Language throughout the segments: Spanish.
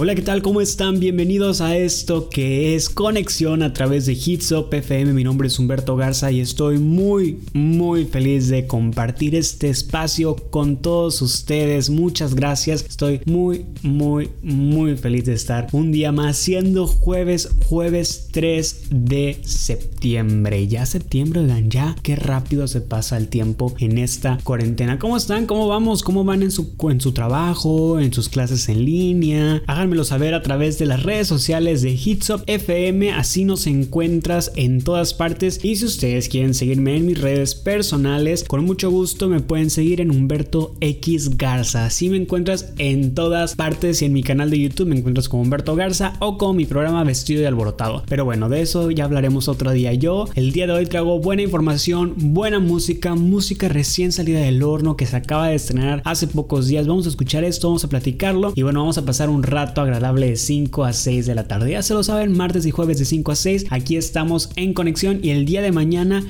Hola, ¿qué tal? ¿Cómo están? Bienvenidos a esto que es Conexión a través de Hitsop FM. Mi nombre es Humberto Garza y estoy muy, muy feliz de compartir este espacio con todos ustedes. Muchas gracias. Estoy muy, muy, muy feliz de estar un día más siendo jueves, jueves 3 de septiembre. Ya septiembre, oigan, ya qué rápido se pasa el tiempo en esta cuarentena. ¿Cómo están? ¿Cómo vamos? ¿Cómo van en su, en su trabajo? ¿En sus clases en línea? Házamelo saber a través de las redes sociales de Hitsop FM, así nos encuentras en todas partes. Y si ustedes quieren seguirme en mis redes personales, con mucho gusto me pueden seguir en Humberto X Garza. Así me encuentras en todas partes y en mi canal de YouTube me encuentras como Humberto Garza o con mi programa Vestido de Alborotado. Pero bueno, de eso ya hablaremos otro día. Yo el día de hoy traigo buena información, buena música, música recién salida del horno que se acaba de estrenar hace pocos días. Vamos a escuchar esto, vamos a platicarlo y bueno, vamos a pasar un rato agradable de 5 a 6 de la tarde. Ya se lo saben, martes y jueves de 5 a 6. Aquí estamos en conexión y el día de mañana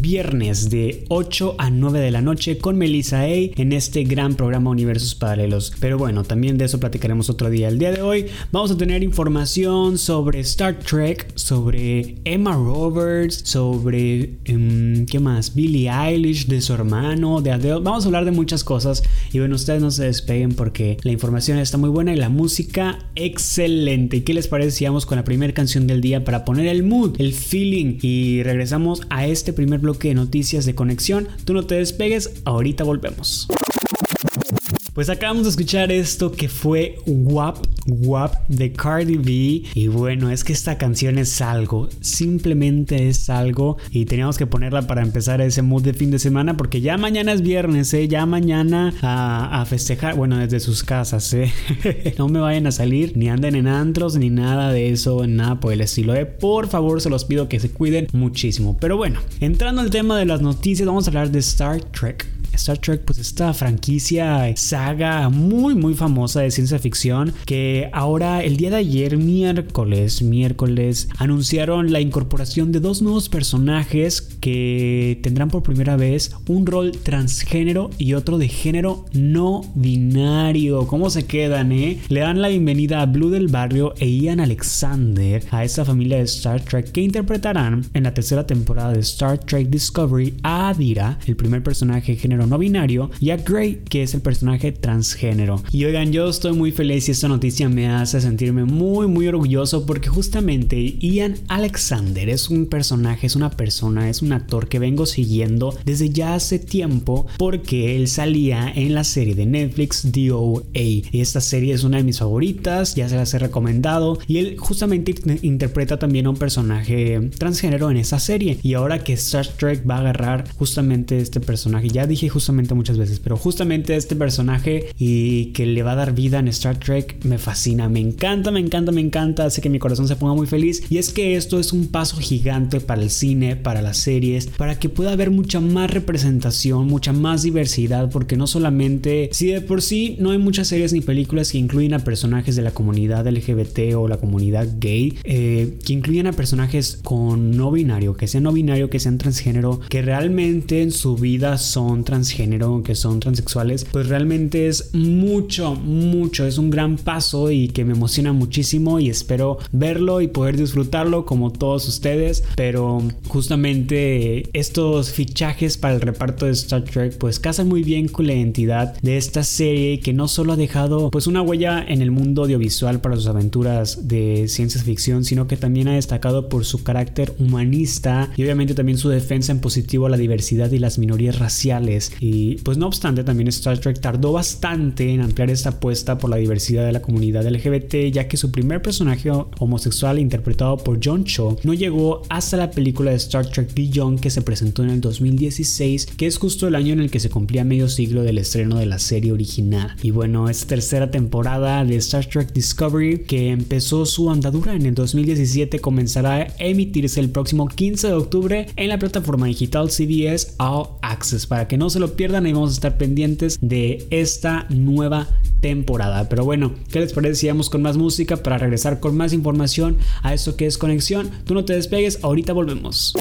viernes de 8 a 9 de la noche con Melissa A en este gran programa Universos Paralelos. Pero bueno, también de eso platicaremos otro día. El día de hoy vamos a tener información sobre Star Trek, sobre Emma Roberts, sobre um, ¿qué más? Billie Eilish, de su hermano, de Adele. Vamos a hablar de muchas cosas y bueno, ustedes no se despeguen porque la información está muy buena y la música excelente. ¿Y qué les parece con la primera canción del día para poner el mood, el feeling y regresamos a este primer bloque de noticias de conexión. Tú no te despegues, ahorita volvemos. Pues acabamos de escuchar esto que fue WAP, WAP de Cardi B. Y bueno, es que esta canción es algo, simplemente es algo. Y teníamos que ponerla para empezar ese mood de fin de semana, porque ya mañana es viernes, ¿eh? Ya mañana a, festejar, bueno, desde sus casas, ¿eh? no me vayan a salir, ni anden en antros, ni nada de eso, nada por el estilo, ¿eh? Por favor, se los pido que se cuiden muchísimo. Pero bueno, entrando al tema de las noticias, vamos a hablar de Star Trek. Star Trek, pues esta franquicia, saga muy muy famosa de ciencia ficción que ahora el día de ayer, miércoles, miércoles, anunciaron la incorporación de dos nuevos personajes que tendrán por primera vez un rol transgénero y otro de género no binario. ¿Cómo se quedan, eh? Le dan la bienvenida a Blue del Barrio e Ian Alexander a esta familia de Star Trek que interpretarán en la tercera temporada de Star Trek Discovery a Adira, el primer personaje de género no binario, y a Grey, que es el personaje transgénero. Y oigan, yo estoy muy feliz y esta noticia me hace sentirme muy, muy orgulloso porque justamente Ian Alexander es un personaje, es una persona, es un actor que vengo siguiendo desde ya hace tiempo porque él salía en la serie de Netflix DOA. Y esta serie es una de mis favoritas, ya se las he recomendado. Y él justamente interpreta también a un personaje transgénero en esa serie. Y ahora que Star Trek va a agarrar justamente este personaje, ya dije justamente muchas veces, pero justamente este personaje y que le va a dar vida en Star Trek me fascina, me encanta, me encanta, me encanta, hace que mi corazón se ponga muy feliz. Y es que esto es un paso gigante para el cine, para las series, para que pueda haber mucha más representación, mucha más diversidad, porque no solamente, si de por sí no hay muchas series ni películas que incluyen a personajes de la comunidad LGBT o la comunidad gay, eh, que incluyan a personajes con no binario, que sean no binario, que sean transgénero, que realmente en su vida son transgénero, que son transexuales, pues realmente es mucho, mucho, es un gran paso y que me emociona muchísimo y espero verlo y poder disfrutarlo como todos ustedes, pero justamente estos fichajes para el reparto de Star Trek pues casan muy bien con la identidad de esta serie que no solo ha dejado pues una huella en el mundo audiovisual para sus aventuras de ciencia ficción, sino que también ha destacado por su carácter humanista y obviamente también su defensa en positivo a la diversidad y las minorías raciales y pues no obstante, también Star Trek tardó bastante en ampliar esta apuesta por la diversidad de la comunidad LGBT, ya que su primer personaje homosexual interpretado por John Cho no llegó hasta la película de Star Trek Beyond que se presentó en el 2016, que es justo el año en el que se cumplía medio siglo del estreno de la serie original. Y bueno, esta tercera temporada de Star Trek Discovery, que empezó su andadura en el 2017, comenzará a emitirse el próximo 15 de octubre en la plataforma digital CBS All Access, para que no se lo pierdan y vamos a estar pendientes de esta nueva temporada. Pero bueno, ¿qué les parece si vamos con más música para regresar con más información a esto que es conexión? Tú no te despegues, ahorita volvemos.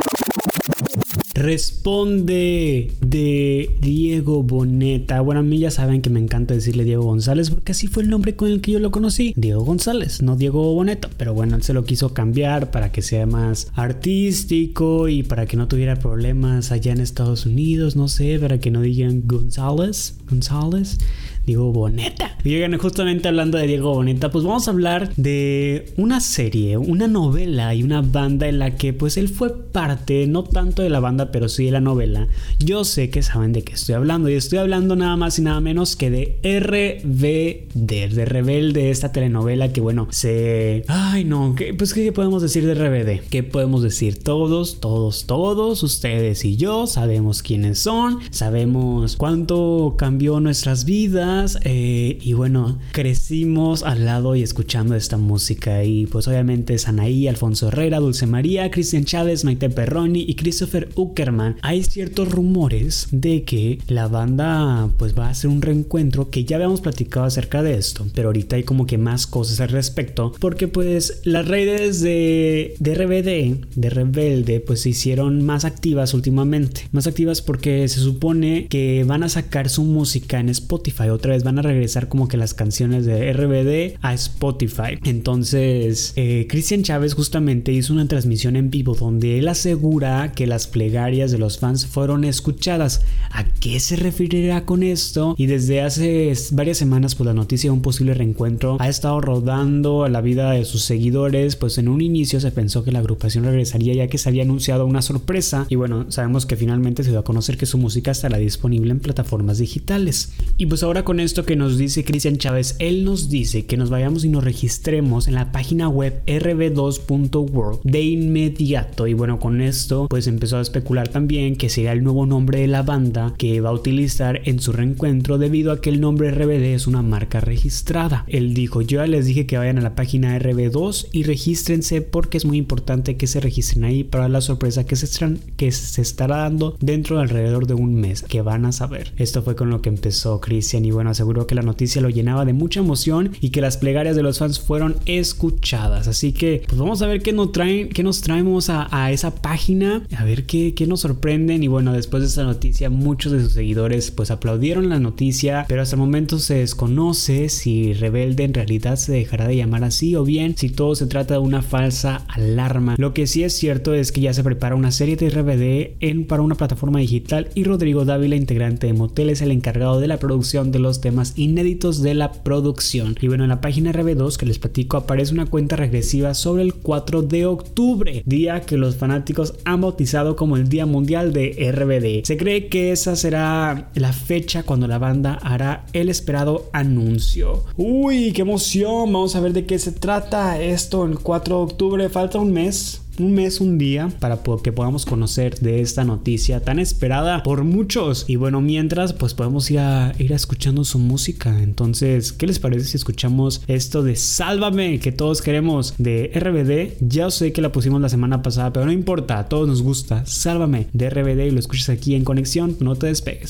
Responde de Diego Boneta. Bueno, a mí ya saben que me encanta decirle Diego González porque así fue el nombre con el que yo lo conocí. Diego González, no Diego Boneta. Pero bueno, él se lo quiso cambiar para que sea más artístico y para que no tuviera problemas allá en Estados Unidos. No sé, para que no digan González. González. Diego Boneta. Y oigan, justamente hablando de Diego Boneta, pues vamos a hablar de una serie, una novela y una banda en la que pues él fue parte, no tanto de la banda, pero sí de la novela. Yo sé que saben de qué estoy hablando y estoy hablando nada más y nada menos que de RBD, de Rebelde, esta telenovela que bueno, se... Ay no, ¿qué, pues ¿qué podemos decir de RBD? ¿Qué podemos decir? Todos, todos, todos, ustedes y yo sabemos quiénes son, sabemos cuánto cambió nuestras vidas eh, y bueno, crecimos al lado y escuchando esta música. Y pues obviamente Sanaí, Alfonso Herrera, Dulce María, Cristian Chávez, Maite Perroni y Christopher Uckerman. Hay ciertos rumores de que la banda pues va a hacer un reencuentro que ya habíamos platicado acerca de esto. Pero ahorita hay como que más cosas al respecto. Porque pues las redes de, de RBD, de Rebelde, pues se hicieron más activas últimamente. Más activas porque se supone que van a sacar su música en Spotify otra vez van a regresar como que las canciones de RBD a Spotify. Entonces, eh, Cristian Chávez justamente hizo una transmisión en vivo donde él asegura que las plegarias de los fans fueron escuchadas. ¿A qué se referirá con esto? Y desde hace varias semanas, pues la noticia de un posible reencuentro ha estado rodando a la vida de sus seguidores. Pues en un inicio se pensó que la agrupación regresaría ya que se había anunciado una sorpresa. Y bueno, sabemos que finalmente se dio a conocer que su música estará disponible en plataformas digitales. Y pues ahora con con esto que nos dice Cristian Chávez, él nos dice que nos vayamos y nos registremos en la página web rb2.world de inmediato. Y bueno, con esto pues empezó a especular también que sería el nuevo nombre de la banda que va a utilizar en su reencuentro debido a que el nombre RBD es una marca registrada. Él dijo, yo ya les dije que vayan a la página RB2 y regístrense porque es muy importante que se registren ahí para la sorpresa que se, que se estará dando dentro de alrededor de un mes que van a saber. Esto fue con lo que empezó Cristian y bueno, aseguró que la noticia lo llenaba de mucha emoción y que las plegarias de los fans fueron escuchadas. Así que pues vamos a ver qué nos traen, qué nos traemos a, esa página, a ver qué, qué, nos sorprenden. Y bueno, después de esta noticia, muchos de sus seguidores pues aplaudieron la noticia, pero hasta el momento se desconoce si Rebelde en realidad se dejará de llamar así o bien si todo se trata de una falsa alarma. Lo que sí es cierto es que ya se prepara una serie de RBD en, para una plataforma digital y Rodrigo Dávila, integrante de Motel, es el encargado de la producción de los temas inéditos de la producción. Y bueno, en la página RB2 que les platico aparece una cuenta regresiva sobre el 4 de octubre, día que los fanáticos han bautizado como el Día Mundial de RBD. Se cree que esa será la fecha cuando la banda hará el esperado anuncio. Uy, qué emoción, vamos a ver de qué se trata esto el 4 de octubre, falta un mes un mes, un día para que podamos conocer de esta noticia tan esperada por muchos. Y bueno, mientras pues podemos ir a ir escuchando su música. Entonces, ¿qué les parece si escuchamos esto de Sálvame que todos queremos de RBD? Ya sé que la pusimos la semana pasada, pero no importa, a todos nos gusta. Sálvame de RBD y lo escuchas aquí en conexión, no te despegues.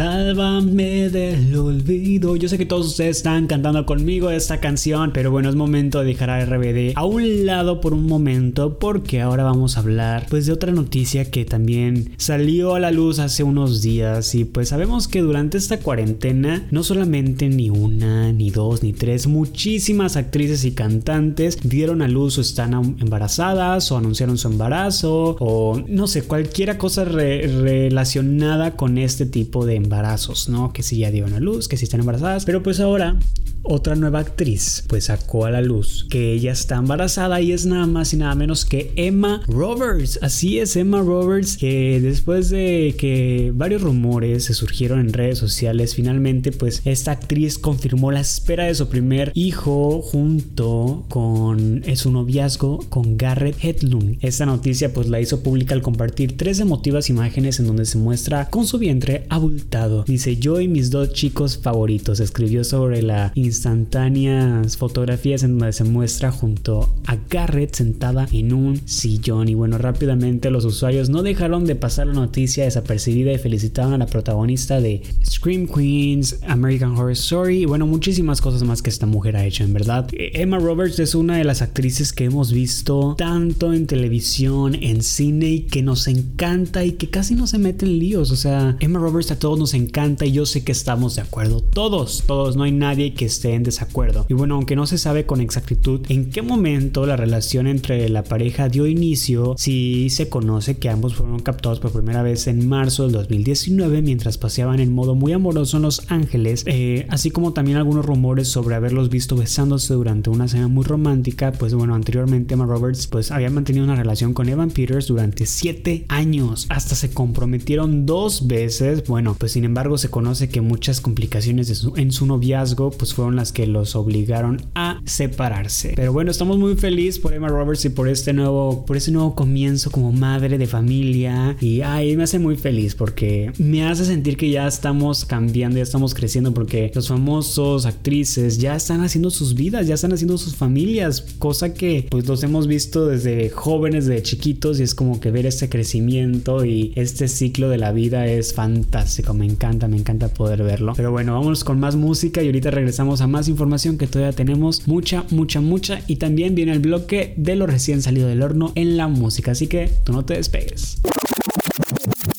Sálvame del olvido. Yo sé que todos ustedes están cantando conmigo esta canción, pero bueno, es momento de dejar a RBD a un lado por un momento porque ahora vamos a hablar pues de otra noticia que también salió a la luz hace unos días y pues sabemos que durante esta cuarentena no solamente ni una, ni dos, ni tres, muchísimas actrices y cantantes dieron a luz o están embarazadas o anunciaron su embarazo o no sé, cualquier cosa relacionada con este tipo de embarazos, ¿no? Que si ya dieron a luz, que si están embarazadas. Pero pues ahora otra nueva actriz pues sacó a la luz que ella está embarazada y es nada más y nada menos que Emma Roberts. Así es, Emma Roberts, que después de que varios rumores se surgieron en redes sociales, finalmente pues esta actriz confirmó la espera de su primer hijo junto con su noviazgo con Garrett Hedlund. Esta noticia pues la hizo pública al compartir tres emotivas imágenes en donde se muestra con su vientre abultado. Dice yo y mis dos chicos favoritos, escribió sobre la instantáneas fotografías en donde se muestra junto a Garrett sentada en un sillón. Y bueno, rápidamente los usuarios no dejaron de pasar la noticia desapercibida y felicitaban a la protagonista de Scream Queens, American Horror Story y bueno, muchísimas cosas más que esta mujer ha hecho, en verdad. Emma Roberts es una de las actrices que hemos visto tanto en televisión, en cine y que nos encanta y que casi no se mete en líos. O sea, Emma Roberts a todos nos encanta y yo sé que estamos de acuerdo. Todos, todos, no hay nadie que esté en desacuerdo. Y bueno, aunque no se sabe con exactitud en qué momento la relación entre la pareja dio inicio, sí se conoce que ambos fueron captados por primera vez en marzo del 2019 mientras paseaban en modo muy amoroso en Los Ángeles, eh, así como también algunos rumores sobre haberlos visto besándose durante una cena muy romántica, pues bueno, anteriormente Emma Roberts pues había mantenido una relación con Evan Peters durante 7 años, hasta se comprometieron dos veces, bueno, pues sin embargo se conoce que muchas complicaciones en su noviazgo pues fueron las que los obligaron a separarse. Pero bueno, estamos muy felices por Emma Roberts y por este nuevo, por ese nuevo comienzo como madre de familia y ay, me hace muy feliz porque me hace sentir que ya estamos cambiando, ya estamos creciendo porque los famosos actrices ya están haciendo sus vidas, ya están haciendo sus familias, cosa que pues los hemos visto desde jóvenes, de chiquitos y es como que ver este crecimiento y este ciclo de la vida es fantástico, me encanta, me encanta poder verlo. Pero bueno, vamos con más música y ahorita regresamos a más información que todavía tenemos mucha, mucha, mucha y también viene el bloque de lo recién salido del horno en la música, así que tú no te despegues.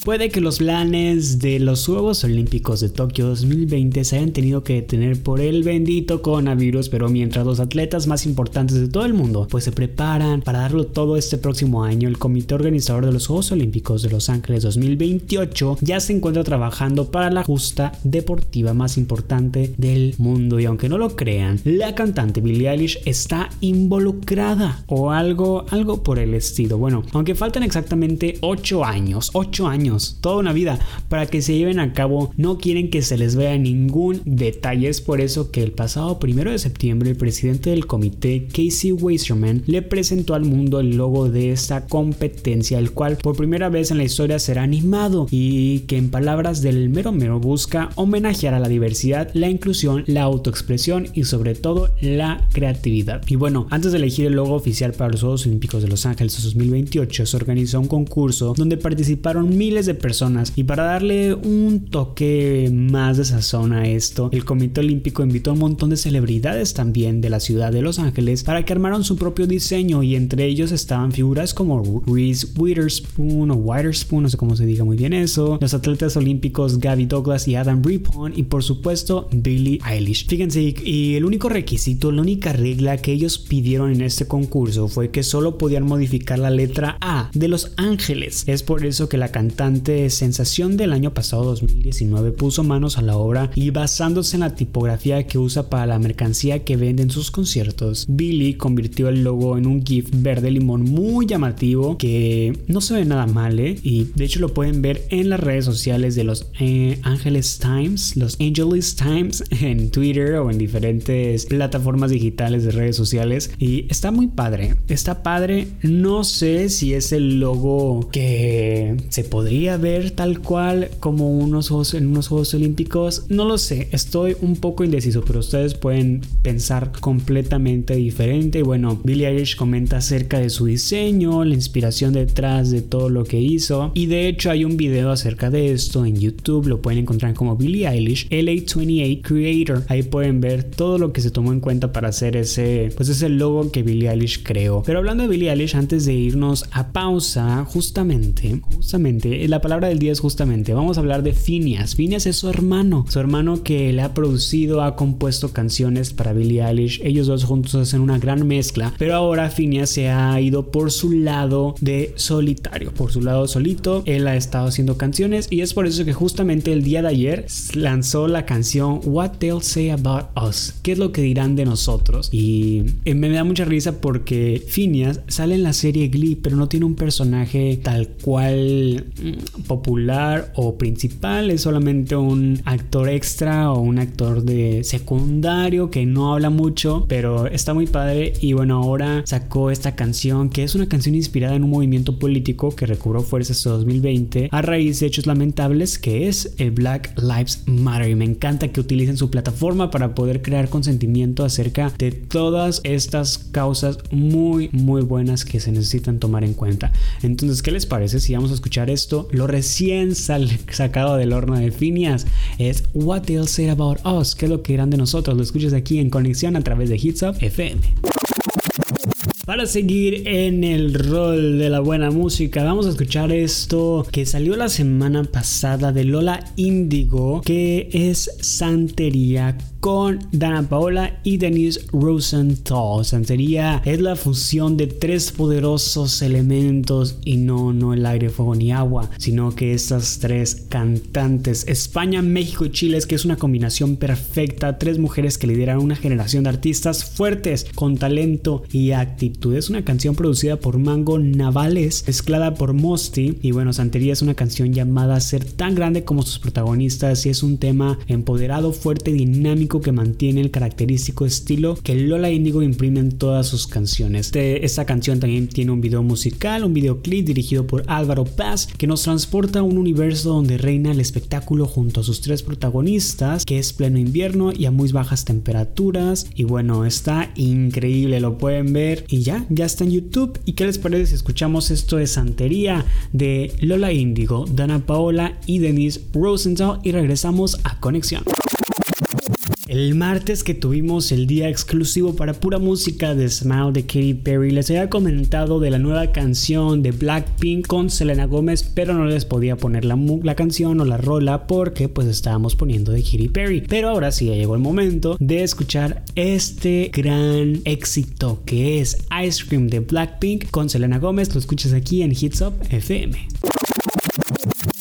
Puede que los planes de los Juegos Olímpicos de Tokio 2020 se hayan tenido que detener por el bendito coronavirus, pero mientras los atletas más importantes de todo el mundo pues se preparan para darlo todo este próximo año, el comité organizador de los Juegos Olímpicos de Los Ángeles 2028 ya se encuentra trabajando para la justa deportiva más importante del mundo y aunque no lo crean, la cantante Billie Eilish está involucrada o algo algo por el estilo. Bueno, aunque faltan exactamente 8 años, 8 años toda una vida, para que se lleven a cabo. No quieren que se les vea ningún detalle. Es por eso que el pasado primero de septiembre el presidente del comité, Casey Weiserman, le presentó al mundo el logo de esta competencia, el cual por primera vez en la historia será animado y que en palabras del mero mero busca homenajear a la diversidad, la inclusión, la autoexpresión y sobre todo la creatividad. Y bueno, antes de elegir el logo oficial para los Juegos Olímpicos de Los Ángeles 2028, se organizó un concurso donde participaron miles de personas y para darle un toque más de sazón a esto, el Comité Olímpico invitó a un montón de celebridades también de la ciudad de Los Ángeles para que armaran su propio diseño y entre ellos estaban figuras como Reese Witherspoon o Witherspoon, no sé cómo se diga muy bien eso, los atletas olímpicos Gabby Douglas y Adam Rippon y por supuesto Billie Eilish. Fíjense, y el único requisito, la única regla que ellos pidieron en este concurso fue que solo podían modificar la letra A de Los Ángeles. Es por eso que la cantante sensación del año pasado 2019 puso manos a la obra y basándose en la tipografía que usa para la mercancía que vende en sus conciertos, Billy convirtió el logo en un GIF verde limón muy llamativo que no se ve nada mal, ¿eh? y de hecho lo pueden ver en las redes sociales de los eh, Angeles Times, los Angeles Times en Twitter o en diferentes plataformas digitales de redes sociales. Y está muy padre, está padre, no sé si es el logo que se podría ver tal cual como unos juegos, en unos Juegos Olímpicos. No lo sé, estoy un poco indeciso, pero ustedes pueden pensar completamente diferente. Y bueno, Billie Eilish comenta acerca de su diseño, la inspiración detrás de todo lo que hizo. Y de hecho hay un video acerca de esto en YouTube, lo pueden encontrar como Billie Eilish, LA28 Creator. Ahí pueden ver todo lo que se tomó en cuenta para hacer ese, pues ese logo que Billie Eilish creó. Pero hablando de Billie Eilish, antes de irnos a pausa, justamente, justamente la palabra del día es justamente, vamos a hablar de Phineas. Phineas es su hermano, su hermano que le ha producido, ha compuesto canciones para Billie Eilish. Ellos dos juntos hacen una gran mezcla, pero ahora Phineas se ha ido por su lado de solitario, por su lado solito. Él ha estado haciendo canciones y es por eso que justamente el día de ayer lanzó la canción What They'll Say About Us. ¿Qué es lo que dirán de nosotros? Y eh, me da mucha risa porque Phineas sale en la serie Glee, pero no tiene un personaje tal cual popular o principal, es solamente un actor extra o un actor de secundario que no habla mucho, pero está muy padre y bueno, ahora sacó esta canción que es una canción inspirada en un movimiento político que recobró fuerzas en 2020 a raíz de hechos lamentables que es el Black Lives Matter y me encanta que utilicen su plataforma para poder crear consentimiento acerca de todas estas causas muy muy buenas que se necesitan tomar en cuenta. Entonces, ¿qué les parece si vamos a escuchar esto? Lo recién sacado del horno de Phineas es What They'll Say About Us, ¿qué es lo que dirán de nosotros? Lo escuchas aquí en conexión a través de Hits Up FM. Para seguir en el rol de la buena música, vamos a escuchar esto que salió la semana pasada de Lola Indigo, que es Santería con Dana Paola y Denise Rosenthal. Santería es la fusión de tres poderosos elementos y no, no el aire, fuego ni agua, sino que estas tres cantantes, España, México y Chile, es que es una combinación perfecta, tres mujeres que lideran una generación de artistas fuertes con talento y actitud. Es una canción producida por Mango Navales, mezclada por Mosty y bueno, Santería es una canción llamada ser tan grande como sus protagonistas y es un tema empoderado, fuerte, dinámico que mantiene el característico estilo que Lola Indigo imprime en todas sus canciones. esta canción también tiene un video musical, un videoclip dirigido por Álvaro Paz que nos transporta a un universo donde reina el espectáculo junto a sus tres protagonistas, que es pleno invierno y a muy bajas temperaturas. Y bueno, está increíble, lo pueden ver y ya, ya está en YouTube. ¿Y qué les parece si escuchamos esto de Santería de Lola Indigo, Dana Paola y Denise Rosenthal y regresamos a Conexión? El martes que tuvimos el día exclusivo para pura música de Smile de Katy Perry, les había comentado de la nueva canción de Blackpink con Selena Gómez, pero no les podía poner la, canción o la rola porque pues estábamos poniendo de Katy Perry. Pero ahora sí ya llegó el momento de escuchar este gran éxito que es Ice Cream de Blackpink con Selena Gómez. Lo escuchas aquí en Hits Up FM.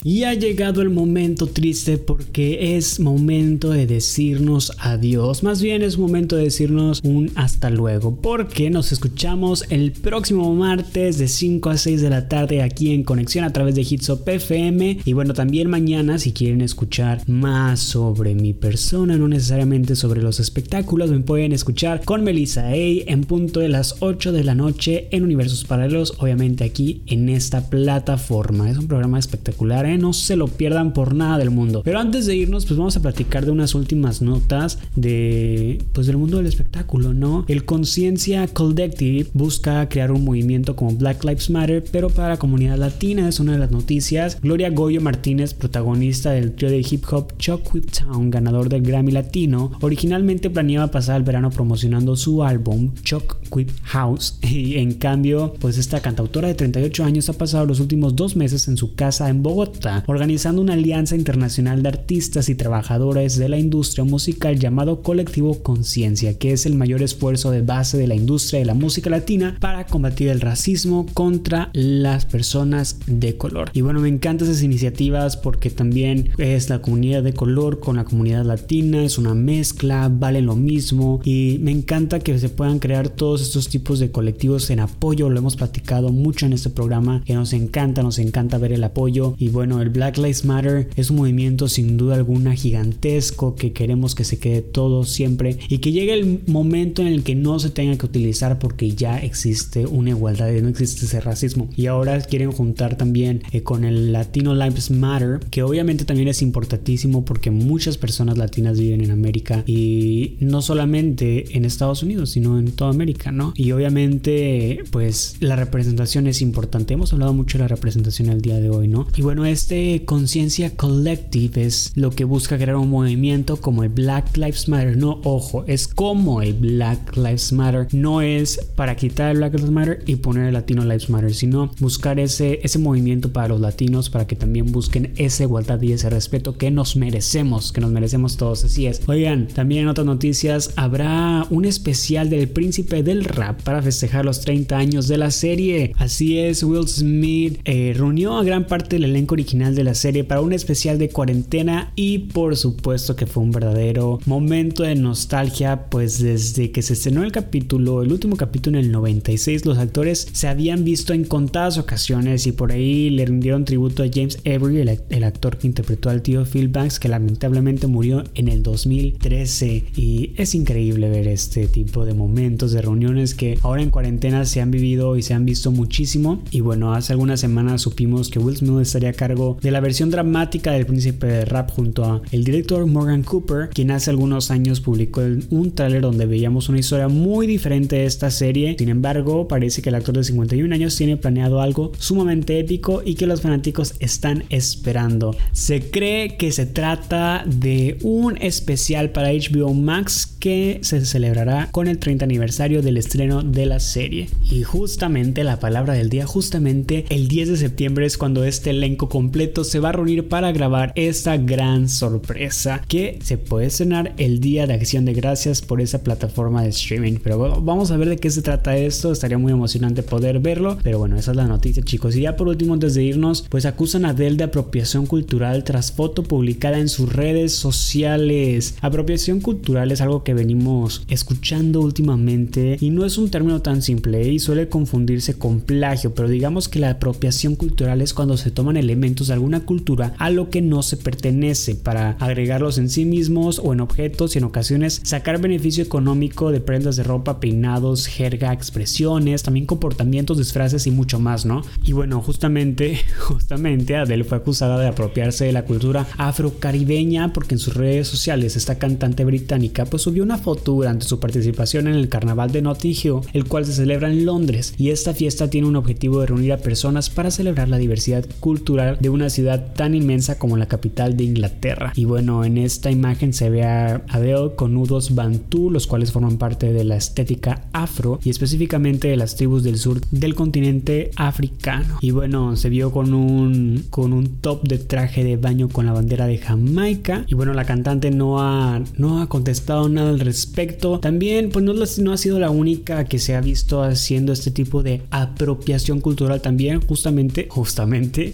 Y ha llegado el momento triste porque es momento de decirnos adiós. Más bien es momento de decirnos un hasta luego. Porque nos escuchamos el próximo martes de 5 a 6 de la tarde aquí en Conexión a través de Hitsop FM. Y bueno, también mañana si quieren escuchar más sobre mi persona, no necesariamente sobre los espectáculos, me pueden escuchar con Melissa A en punto de las 8 de la noche en Universos Paralelos. Obviamente aquí en esta plataforma. Es un programa espectacular no se lo pierdan por nada del mundo. Pero antes de irnos, pues vamos a platicar de unas últimas notas de pues del mundo del espectáculo, ¿no? El Conciencia Collective busca crear un movimiento como Black Lives Matter, pero para la comunidad latina es una de las noticias. Gloria Goyo Martínez, protagonista del trío de hip hop Chuck Whip Town, ganador del Grammy Latino, originalmente planeaba pasar el verano promocionando su álbum Chuck Whip House y en cambio, pues esta cantautora de 38 años ha pasado los últimos dos meses en su casa en Bogotá organizando una alianza internacional de artistas y trabajadores de la industria musical llamado Colectivo Conciencia, que es el mayor esfuerzo de base de la industria de la música latina para combatir el racismo contra las personas de color. Y bueno, me encantan esas iniciativas porque también es la comunidad de color con la comunidad latina, es una mezcla, vale lo mismo y me encanta que se puedan crear todos estos tipos de colectivos en apoyo, lo hemos platicado mucho en este programa, que nos encanta, nos encanta ver el apoyo y bueno, el Black Lives Matter es un movimiento sin duda alguna gigantesco que queremos que se quede todo siempre y que llegue el momento en el que no se tenga que utilizar porque ya existe una igualdad y no existe ese racismo. Y ahora quieren juntar también eh, con el Latino Lives Matter, que obviamente también es importantísimo porque muchas personas latinas viven en América y no solamente en Estados Unidos, sino en toda América, ¿no? Y obviamente pues la representación es importante. Hemos hablado mucho de la representación el día de hoy, ¿no? Y bueno, este conciencia collective es lo que busca crear un movimiento como el Black Lives Matter. No, ojo, es como el Black Lives Matter. No es para quitar el Black Lives Matter y poner el Latino Lives Matter, sino buscar ese, ese movimiento para los latinos para que también busquen esa igualdad y ese respeto que nos merecemos, que nos merecemos todos. Así es. Oigan, también en otras noticias habrá un especial del príncipe del rap para festejar los 30 años de la serie. Así es, Will Smith eh, reunió a gran parte del elenco original original de la serie para un especial de cuarentena y por supuesto que fue un verdadero momento de nostalgia pues desde que se estrenó el capítulo, el último capítulo en el 96 los actores se habían visto en contadas ocasiones y por ahí le rindieron tributo a James Avery, el, actor que interpretó al tío Phil Banks que lamentablemente murió en el 2013 y es increíble ver este tipo de momentos de reuniones que ahora en cuarentena se han vivido y se han visto muchísimo. Y bueno hace algunas semanas supimos que Will Smith estaría a cargo de la versión dramática del príncipe de rap junto a el director Morgan Cooper quien hace algunos años publicó un tráiler donde veíamos una historia muy diferente de esta serie sin embargo parece que el actor de 51 años tiene planeado algo sumamente épico y que los fanáticos están esperando se cree que se trata de un especial para HBO Max que se celebrará con el 30 aniversario del estreno de la serie. Y justamente la palabra del día, justamente el 10 de septiembre es cuando este elenco completo se va a reunir para grabar esta gran sorpresa que se puede estrenar el día de acción de gracias por esa plataforma de streaming. Pero vamos a ver de qué se trata esto, estaría muy emocionante poder verlo. Pero bueno, esa es la noticia chicos. Y ya por último, antes de irnos, pues acusan a Dell de apropiación cultural tras foto publicada en sus redes sociales. Apropiación cultural es algo que venimos escuchando últimamente y no es un término tan simple y suele confundirse con plagio, pero digamos que la apropiación cultural es cuando se toman elementos de alguna cultura a lo que no se pertenece para agregarlos en sí mismos o en objetos y en ocasiones sacar beneficio económico de prendas de ropa, peinados, jerga, expresiones, también comportamientos, disfraces y mucho más, ¿no? Y bueno, justamente, justamente Adele fue acusada de apropiarse de la cultura afrocaribeña porque en sus redes sociales esta cantante británica pues subió una foto durante su participación en el carnaval de Notting Hill, el cual se celebra en Londres, y esta fiesta tiene un objetivo de reunir a personas para celebrar la diversidad cultural de una ciudad tan inmensa como la capital de Inglaterra. Y bueno, en esta imagen se ve a Adele con nudos bantú, los cuales forman parte de la estética afro y específicamente de las tribus del sur del continente africano. Y bueno, se vio con un con un top de traje de baño con la bandera de Jamaica. Y bueno, la cantante no ha no ha contestado nada al respecto. También, pues no, no ha sido la única que se ha visto haciendo este tipo de apropiación cultural también. Justamente, justamente,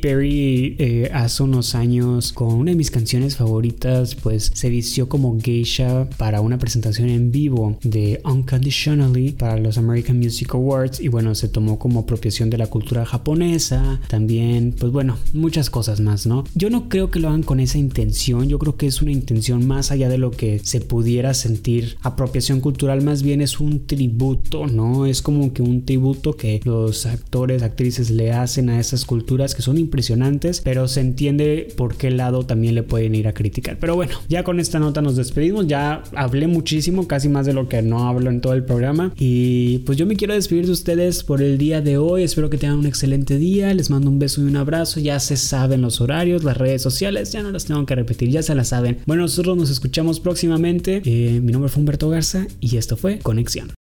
Perry eh, hace unos años con una de mis canciones favoritas, pues se vistió como geisha para una presentación en vivo de Unconditionally para los American Music Awards y bueno, se tomó como apropiación de la cultura japonesa, también, pues bueno, muchas cosas más, ¿no? Yo no creo que lo hagan con esa intención, yo creo que es una intención más allá de lo que se pudiera sentir apropiación cultural más bien es un tributo, ¿no? Es como que un tributo que los actores, actrices le hacen a esas culturas que son impresionantes, pero se entiende por qué lado también le pueden ir a criticar. Pero bueno, ya con esta nota nos despedimos, ya hablé muchísimo, casi más de lo que no hablo en todo el programa. Y pues yo me quiero despedir de ustedes por el día de hoy, espero que tengan un excelente día, les mando un beso y un abrazo, ya se saben los horarios, las redes sociales, ya no las tengo que repetir, ya se las saben. Bueno, nosotros nos escuchamos próximamente. Eh, mi nombre fue Humberto Garza y esto fue Conexión.